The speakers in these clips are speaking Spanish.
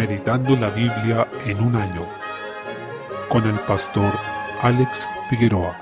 Meditando la Biblia en un año con el pastor Alex Figueroa.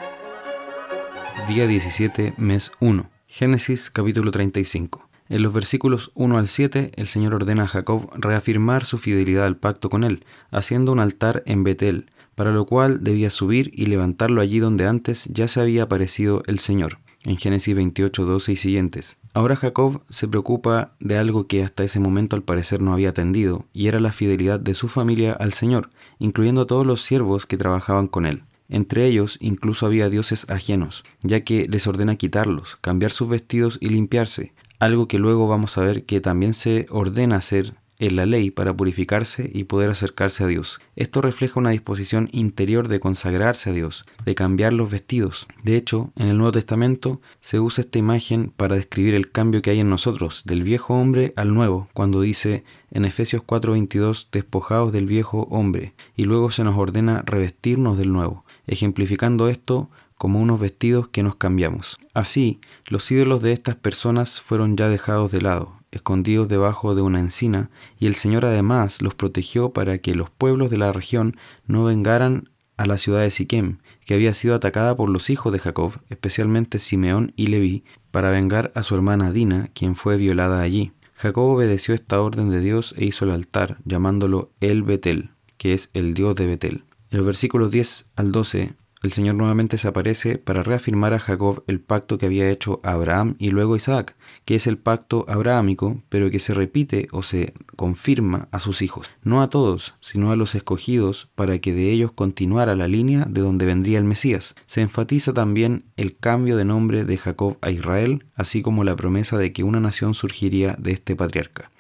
Día 17, mes 1. Génesis capítulo 35. En los versículos 1 al 7, el Señor ordena a Jacob reafirmar su fidelidad al pacto con él, haciendo un altar en Betel, para lo cual debía subir y levantarlo allí donde antes ya se había aparecido el Señor en Génesis 28, 12 y siguientes. Ahora Jacob se preocupa de algo que hasta ese momento al parecer no había atendido, y era la fidelidad de su familia al Señor, incluyendo a todos los siervos que trabajaban con él. Entre ellos incluso había dioses ajenos, ya que les ordena quitarlos, cambiar sus vestidos y limpiarse, algo que luego vamos a ver que también se ordena hacer en la ley para purificarse y poder acercarse a Dios. Esto refleja una disposición interior de consagrarse a Dios, de cambiar los vestidos. De hecho, en el Nuevo Testamento se usa esta imagen para describir el cambio que hay en nosotros, del viejo hombre al nuevo, cuando dice en Efesios 4:22, despojados del viejo hombre, y luego se nos ordena revestirnos del nuevo, ejemplificando esto como unos vestidos que nos cambiamos. Así, los ídolos de estas personas fueron ya dejados de lado, escondidos debajo de una encina, y el Señor además los protegió para que los pueblos de la región no vengaran a la ciudad de Siquem, que había sido atacada por los hijos de Jacob, especialmente Simeón y Leví, para vengar a su hermana Dina, quien fue violada allí. Jacob obedeció esta orden de Dios e hizo el altar, llamándolo El Betel, que es el Dios de Betel. En los versículos 10 al 12 el Señor nuevamente se aparece para reafirmar a Jacob el pacto que había hecho Abraham y luego Isaac, que es el pacto abrahámico, pero que se repite o se confirma a sus hijos, no a todos, sino a los escogidos, para que de ellos continuara la línea de donde vendría el Mesías. Se enfatiza también el cambio de nombre de Jacob a Israel, así como la promesa de que una nación surgiría de este patriarca.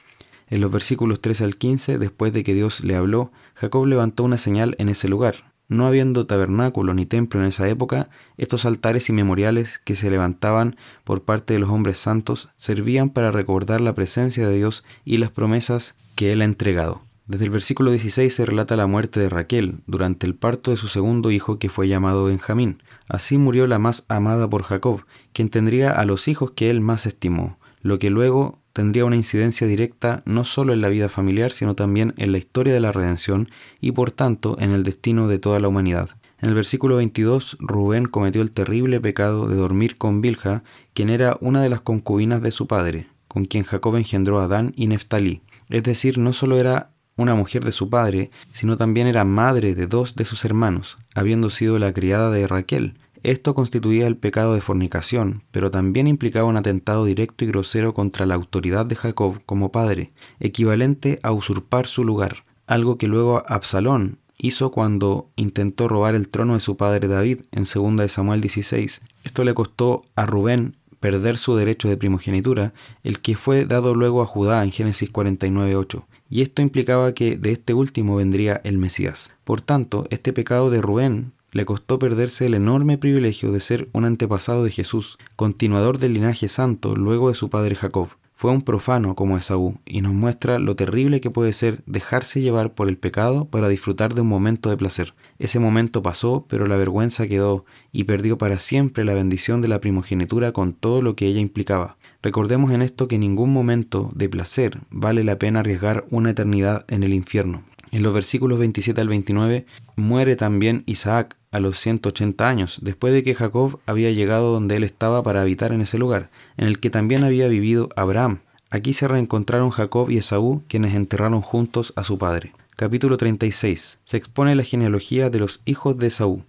En los versículos 3 al 15, después de que Dios le habló, Jacob levantó una señal en ese lugar, no habiendo tabernáculo ni templo en esa época, estos altares y memoriales que se levantaban por parte de los hombres santos servían para recordar la presencia de Dios y las promesas que Él ha entregado. Desde el versículo 16 se relata la muerte de Raquel durante el parto de su segundo hijo que fue llamado Benjamín. Así murió la más amada por Jacob, quien tendría a los hijos que él más estimó, lo que luego tendría una incidencia directa no solo en la vida familiar, sino también en la historia de la redención y por tanto en el destino de toda la humanidad. En el versículo 22, Rubén cometió el terrible pecado de dormir con Bilha, quien era una de las concubinas de su padre, con quien Jacob engendró a Adán y Neftalí. Es decir, no solo era una mujer de su padre, sino también era madre de dos de sus hermanos, habiendo sido la criada de Raquel, esto constituía el pecado de fornicación, pero también implicaba un atentado directo y grosero contra la autoridad de Jacob como padre, equivalente a usurpar su lugar, algo que luego Absalón hizo cuando intentó robar el trono de su padre David en 2 de Samuel 16. Esto le costó a Rubén perder su derecho de primogenitura, el que fue dado luego a Judá en Génesis 49.8, y esto implicaba que de este último vendría el Mesías. Por tanto, este pecado de Rubén le costó perderse el enorme privilegio de ser un antepasado de Jesús, continuador del linaje santo luego de su padre Jacob. Fue un profano como Esaú y nos muestra lo terrible que puede ser dejarse llevar por el pecado para disfrutar de un momento de placer. Ese momento pasó, pero la vergüenza quedó y perdió para siempre la bendición de la primogenitura con todo lo que ella implicaba. Recordemos en esto que ningún momento de placer vale la pena arriesgar una eternidad en el infierno. En los versículos 27 al 29 muere también Isaac a los 180 años, después de que Jacob había llegado donde él estaba para habitar en ese lugar, en el que también había vivido Abraham. Aquí se reencontraron Jacob y Esaú, quienes enterraron juntos a su padre. Capítulo 36. Se expone la genealogía de los hijos de Esaú.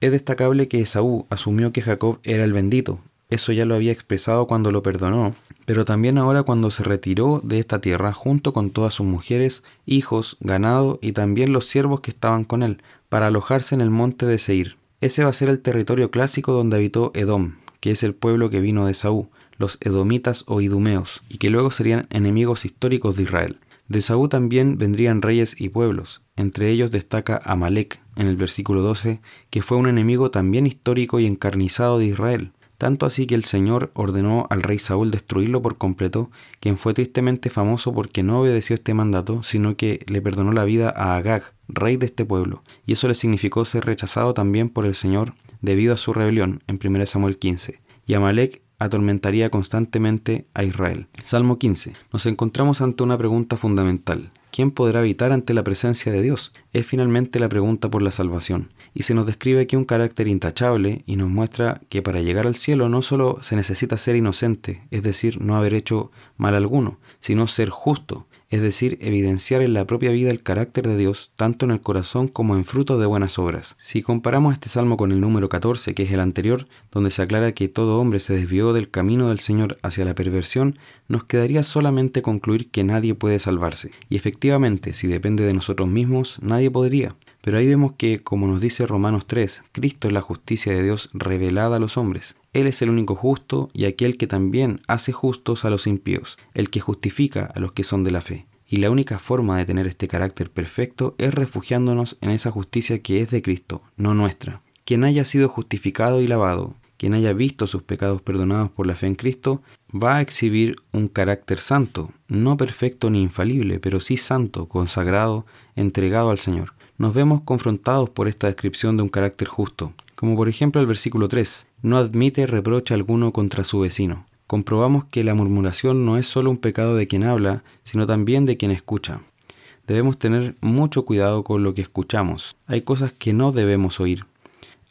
Es destacable que Esaú asumió que Jacob era el bendito, eso ya lo había expresado cuando lo perdonó, pero también ahora cuando se retiró de esta tierra junto con todas sus mujeres, hijos, ganado y también los siervos que estaban con él, para alojarse en el monte de Seir. Ese va a ser el territorio clásico donde habitó Edom, que es el pueblo que vino de Saúl, los edomitas o idumeos, y que luego serían enemigos históricos de Israel. De Saúl también vendrían reyes y pueblos, entre ellos destaca Amalek en el versículo 12, que fue un enemigo también histórico y encarnizado de Israel, tanto así que el Señor ordenó al rey Saúl destruirlo por completo, quien fue tristemente famoso porque no obedeció este mandato, sino que le perdonó la vida a Agag, rey de este pueblo, y eso le significó ser rechazado también por el Señor debido a su rebelión en 1 Samuel 15. Y Amalek atormentaría constantemente a Israel. Salmo 15. Nos encontramos ante una pregunta fundamental. ¿Quién podrá habitar ante la presencia de Dios? Es finalmente la pregunta por la salvación. Y se nos describe aquí un carácter intachable y nos muestra que para llegar al cielo no solo se necesita ser inocente, es decir, no haber hecho mal alguno, sino ser justo, es decir, evidenciar en la propia vida el carácter de Dios, tanto en el corazón como en fruto de buenas obras. Si comparamos este salmo con el número 14, que es el anterior, donde se aclara que todo hombre se desvió del camino del Señor hacia la perversión, nos quedaría solamente concluir que nadie puede salvarse. Y efectivamente, si depende de nosotros mismos, nadie podría. Pero ahí vemos que, como nos dice Romanos 3, Cristo es la justicia de Dios revelada a los hombres. Él es el único justo y aquel que también hace justos a los impíos, el que justifica a los que son de la fe. Y la única forma de tener este carácter perfecto es refugiándonos en esa justicia que es de Cristo, no nuestra. Quien haya sido justificado y lavado, quien haya visto sus pecados perdonados por la fe en Cristo, va a exhibir un carácter santo, no perfecto ni infalible, pero sí santo, consagrado, entregado al Señor nos vemos confrontados por esta descripción de un carácter justo, como por ejemplo el versículo 3, no admite reproche alguno contra su vecino. Comprobamos que la murmuración no es solo un pecado de quien habla, sino también de quien escucha. Debemos tener mucho cuidado con lo que escuchamos. Hay cosas que no debemos oír.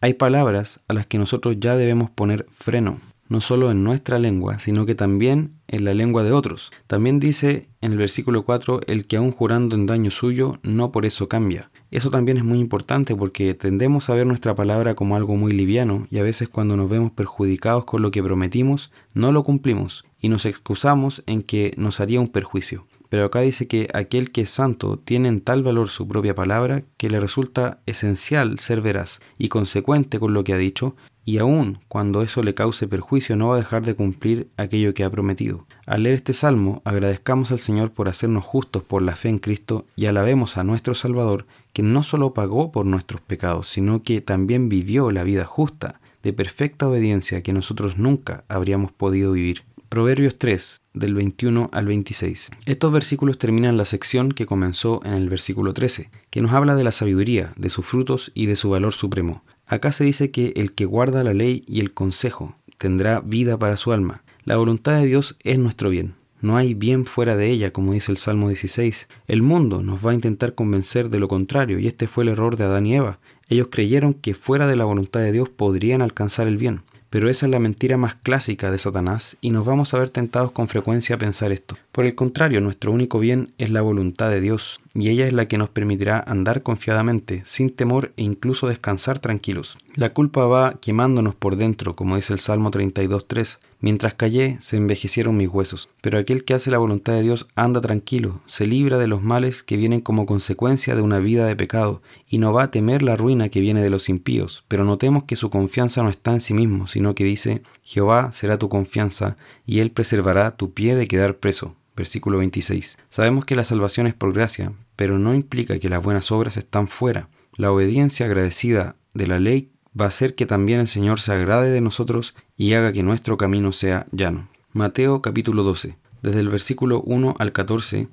Hay palabras a las que nosotros ya debemos poner freno no solo en nuestra lengua, sino que también en la lengua de otros. También dice en el versículo 4, el que aún jurando en daño suyo, no por eso cambia. Eso también es muy importante porque tendemos a ver nuestra palabra como algo muy liviano y a veces cuando nos vemos perjudicados con lo que prometimos, no lo cumplimos y nos excusamos en que nos haría un perjuicio. Pero acá dice que aquel que es santo tiene en tal valor su propia palabra que le resulta esencial ser veraz y consecuente con lo que ha dicho, y aun cuando eso le cause perjuicio no va a dejar de cumplir aquello que ha prometido. Al leer este salmo, agradezcamos al Señor por hacernos justos por la fe en Cristo y alabemos a nuestro Salvador, que no solo pagó por nuestros pecados, sino que también vivió la vida justa, de perfecta obediencia que nosotros nunca habríamos podido vivir. Proverbios 3, del 21 al 26. Estos versículos terminan la sección que comenzó en el versículo 13, que nos habla de la sabiduría, de sus frutos y de su valor supremo. Acá se dice que el que guarda la ley y el consejo tendrá vida para su alma. La voluntad de Dios es nuestro bien. No hay bien fuera de ella, como dice el Salmo 16. El mundo nos va a intentar convencer de lo contrario, y este fue el error de Adán y Eva. Ellos creyeron que fuera de la voluntad de Dios podrían alcanzar el bien. Pero esa es la mentira más clásica de Satanás y nos vamos a ver tentados con frecuencia a pensar esto. Por el contrario, nuestro único bien es la voluntad de Dios, y ella es la que nos permitirá andar confiadamente, sin temor e incluso descansar tranquilos. La culpa va quemándonos por dentro, como dice el Salmo 32.3, Mientras callé, se envejecieron mis huesos. Pero aquel que hace la voluntad de Dios anda tranquilo, se libra de los males que vienen como consecuencia de una vida de pecado, y no va a temer la ruina que viene de los impíos. Pero notemos que su confianza no está en sí mismo, sino que dice, Jehová será tu confianza, y él preservará tu pie de quedar preso. Versículo 26. Sabemos que la salvación es por gracia, pero no implica que las buenas obras están fuera. La obediencia agradecida de la ley va a hacer que también el Señor se agrade de nosotros y haga que nuestro camino sea llano. Mateo capítulo 12. Desde el versículo 1 al 14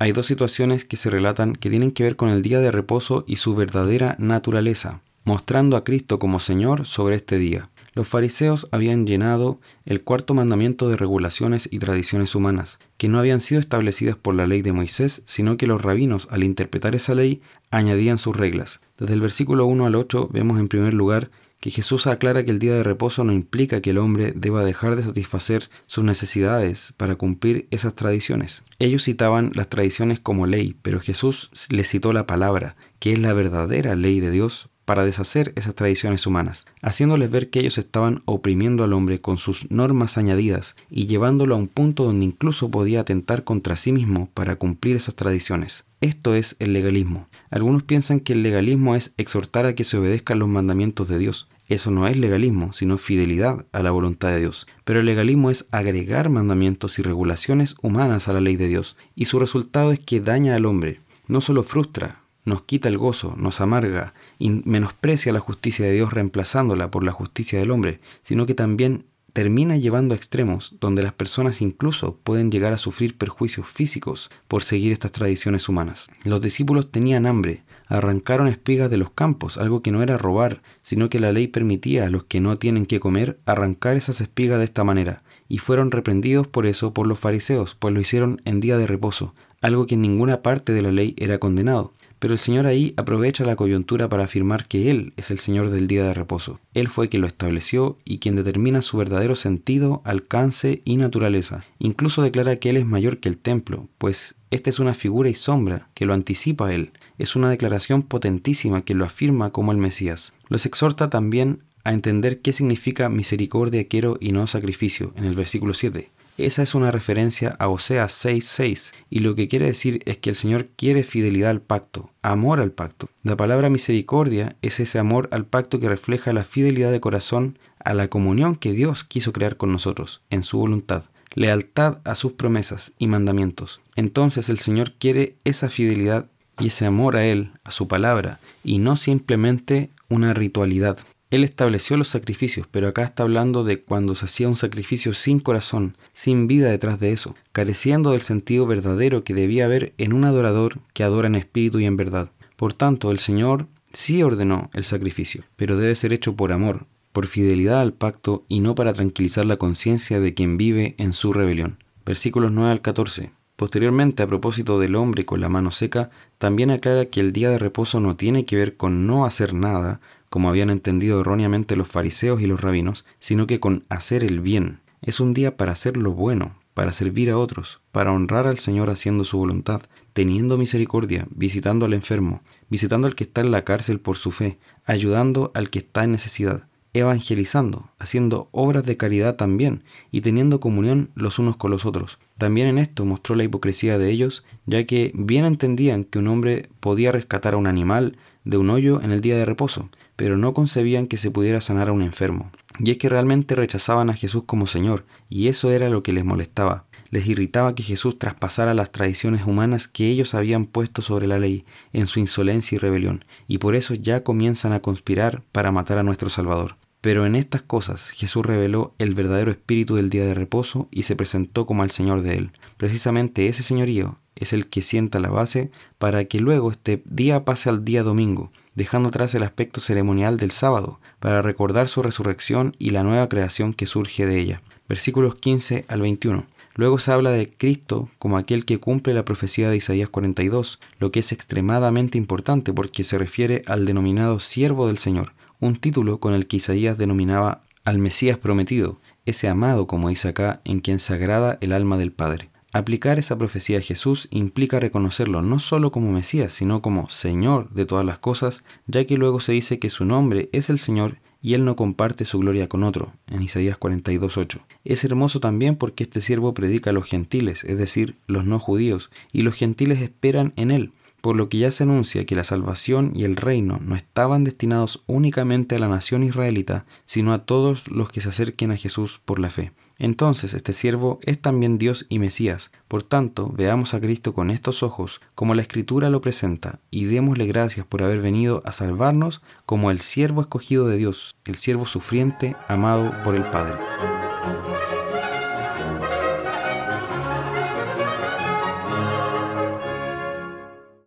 hay dos situaciones que se relatan que tienen que ver con el día de reposo y su verdadera naturaleza, mostrando a Cristo como Señor sobre este día. Los fariseos habían llenado el cuarto mandamiento de regulaciones y tradiciones humanas, que no habían sido establecidas por la ley de Moisés, sino que los rabinos, al interpretar esa ley, añadían sus reglas. Desde el versículo 1 al 8 vemos en primer lugar que Jesús aclara que el día de reposo no implica que el hombre deba dejar de satisfacer sus necesidades para cumplir esas tradiciones. Ellos citaban las tradiciones como ley, pero Jesús les citó la palabra, que es la verdadera ley de Dios para deshacer esas tradiciones humanas, haciéndoles ver que ellos estaban oprimiendo al hombre con sus normas añadidas y llevándolo a un punto donde incluso podía atentar contra sí mismo para cumplir esas tradiciones. Esto es el legalismo. Algunos piensan que el legalismo es exhortar a que se obedezcan los mandamientos de Dios. Eso no es legalismo, sino fidelidad a la voluntad de Dios. Pero el legalismo es agregar mandamientos y regulaciones humanas a la ley de Dios, y su resultado es que daña al hombre. No solo frustra, nos quita el gozo, nos amarga y menosprecia la justicia de Dios reemplazándola por la justicia del hombre, sino que también termina llevando a extremos donde las personas incluso pueden llegar a sufrir perjuicios físicos por seguir estas tradiciones humanas. Los discípulos tenían hambre, arrancaron espigas de los campos, algo que no era robar, sino que la ley permitía a los que no tienen que comer arrancar esas espigas de esta manera, y fueron reprendidos por eso por los fariseos, pues lo hicieron en día de reposo, algo que en ninguna parte de la ley era condenado. Pero el Señor ahí aprovecha la coyuntura para afirmar que Él es el Señor del día de reposo. Él fue quien lo estableció y quien determina su verdadero sentido, alcance y naturaleza. Incluso declara que Él es mayor que el templo, pues esta es una figura y sombra que lo anticipa a Él. Es una declaración potentísima que lo afirma como el Mesías. Los exhorta también a entender qué significa misericordia quiero y no sacrificio en el versículo 7. Esa es una referencia a Oseas 6:6 y lo que quiere decir es que el Señor quiere fidelidad al pacto, amor al pacto. La palabra misericordia es ese amor al pacto que refleja la fidelidad de corazón a la comunión que Dios quiso crear con nosotros en su voluntad, lealtad a sus promesas y mandamientos. Entonces el Señor quiere esa fidelidad y ese amor a Él, a su palabra, y no simplemente una ritualidad. Él estableció los sacrificios, pero acá está hablando de cuando se hacía un sacrificio sin corazón, sin vida detrás de eso, careciendo del sentido verdadero que debía haber en un adorador que adora en espíritu y en verdad. Por tanto, el Señor sí ordenó el sacrificio, pero debe ser hecho por amor, por fidelidad al pacto y no para tranquilizar la conciencia de quien vive en su rebelión. Versículos 9 al 14. Posteriormente, a propósito del hombre con la mano seca, también aclara que el día de reposo no tiene que ver con no hacer nada, como habían entendido erróneamente los fariseos y los rabinos, sino que con hacer el bien. Es un día para hacer lo bueno, para servir a otros, para honrar al Señor haciendo su voluntad, teniendo misericordia, visitando al enfermo, visitando al que está en la cárcel por su fe, ayudando al que está en necesidad, evangelizando, haciendo obras de caridad también y teniendo comunión los unos con los otros. También en esto mostró la hipocresía de ellos, ya que bien entendían que un hombre podía rescatar a un animal de un hoyo en el día de reposo, pero no concebían que se pudiera sanar a un enfermo. Y es que realmente rechazaban a Jesús como Señor, y eso era lo que les molestaba. Les irritaba que Jesús traspasara las tradiciones humanas que ellos habían puesto sobre la ley en su insolencia y rebelión, y por eso ya comienzan a conspirar para matar a nuestro Salvador. Pero en estas cosas Jesús reveló el verdadero espíritu del día de reposo y se presentó como el Señor de él. Precisamente ese señorío es el que sienta la base para que luego este día pase al día domingo, dejando atrás el aspecto ceremonial del sábado, para recordar su resurrección y la nueva creación que surge de ella. Versículos 15 al 21. Luego se habla de Cristo como aquel que cumple la profecía de Isaías 42, lo que es extremadamente importante porque se refiere al denominado siervo del Señor, un título con el que Isaías denominaba al Mesías prometido, ese amado, como dice acá, en quien se agrada el alma del Padre. Aplicar esa profecía a Jesús implica reconocerlo no solo como Mesías, sino como Señor de todas las cosas, ya que luego se dice que su nombre es el Señor y él no comparte su gloria con otro, en Isaías 42.8. Es hermoso también porque este siervo predica a los gentiles, es decir, los no judíos, y los gentiles esperan en él, por lo que ya se anuncia que la salvación y el reino no estaban destinados únicamente a la nación israelita, sino a todos los que se acerquen a Jesús por la fe. Entonces este siervo es también Dios y Mesías. Por tanto, veamos a Cristo con estos ojos, como la Escritura lo presenta, y démosle gracias por haber venido a salvarnos como el siervo escogido de Dios, el siervo sufriente, amado por el Padre.